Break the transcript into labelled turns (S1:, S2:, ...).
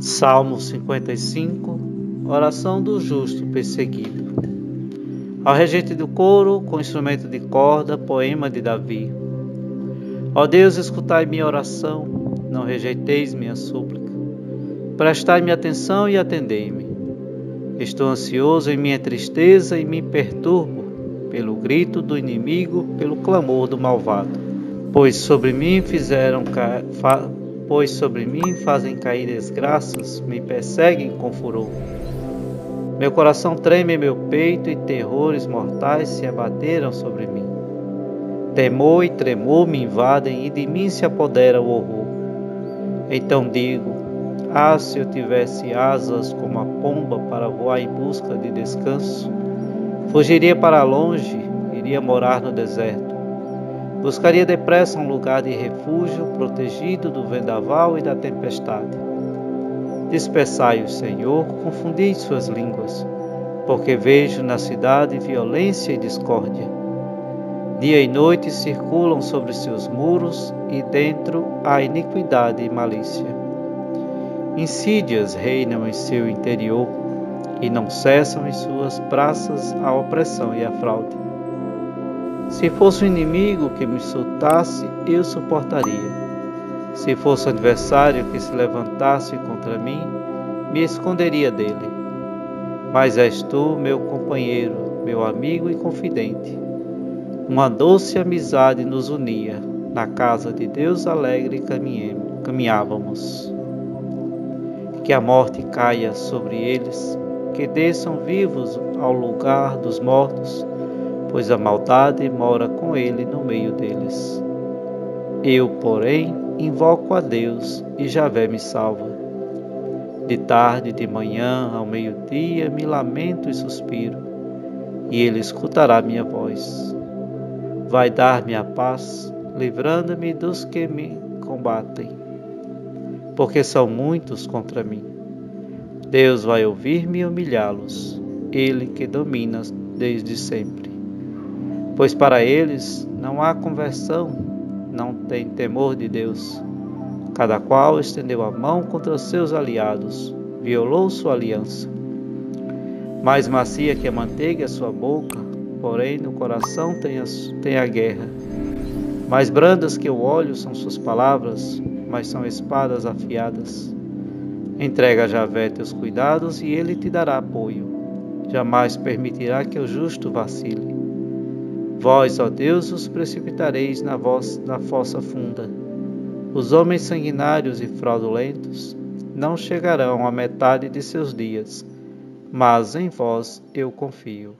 S1: Salmo 55 Oração do justo perseguido. Ao regente do coro, com instrumento de corda, poema de Davi. Ó Deus, escutai minha oração, não rejeiteis minha súplica. Prestai-me atenção e atendei-me. Estou ansioso em minha tristeza e me perturbo pelo grito do inimigo, pelo clamor do malvado. Pois sobre mim fizeram pois sobre mim fazem cair desgraças, me perseguem com furor. Meu coração treme em meu peito e terrores mortais se abateram sobre mim. Temor e tremor me invadem e de mim se apodera o horror. Então digo: Ah, se eu tivesse asas como a pomba para voar em busca de descanso, fugiria para longe, iria morar no deserto Buscaria depressa um lugar de refúgio, protegido do vendaval e da tempestade. Dispersai-os, Senhor, confundi suas línguas, porque vejo na cidade violência e discórdia. Dia e noite circulam sobre seus muros e dentro há iniquidade e malícia. Insídias reinam em seu interior e não cessam em suas praças a opressão e a fraude. Se fosse um inimigo que me insultasse, eu suportaria. Se fosse um adversário que se levantasse contra mim, me esconderia dele. Mas és tu, meu companheiro, meu amigo e confidente. Uma doce amizade nos unia. Na casa de Deus alegre caminhávamos. Que a morte caia sobre eles, que desçam vivos ao lugar dos mortos pois a maldade mora com ele no meio deles. Eu, porém, invoco a Deus e Javé me salva. De tarde, de manhã, ao meio-dia, me lamento e suspiro, e ele escutará minha voz. Vai dar-me a paz, livrando-me dos que me combatem, porque são muitos contra mim. Deus vai ouvir-me e humilhá-los, ele que domina desde sempre pois para eles não há conversão, não tem temor de Deus. Cada qual estendeu a mão contra os seus aliados, violou sua aliança. Mais macia que a manteiga é sua boca, porém no coração tem a, tem a guerra. Mais brandas que o óleo são suas palavras, mas são espadas afiadas. Entrega a Javé teus cuidados e ele te dará apoio. Jamais permitirá que o justo vacile. Vós, ó Deus, os precipitareis na, voz, na fossa funda. Os homens sanguinários e fraudulentos não chegarão à metade de seus dias, mas em vós eu confio.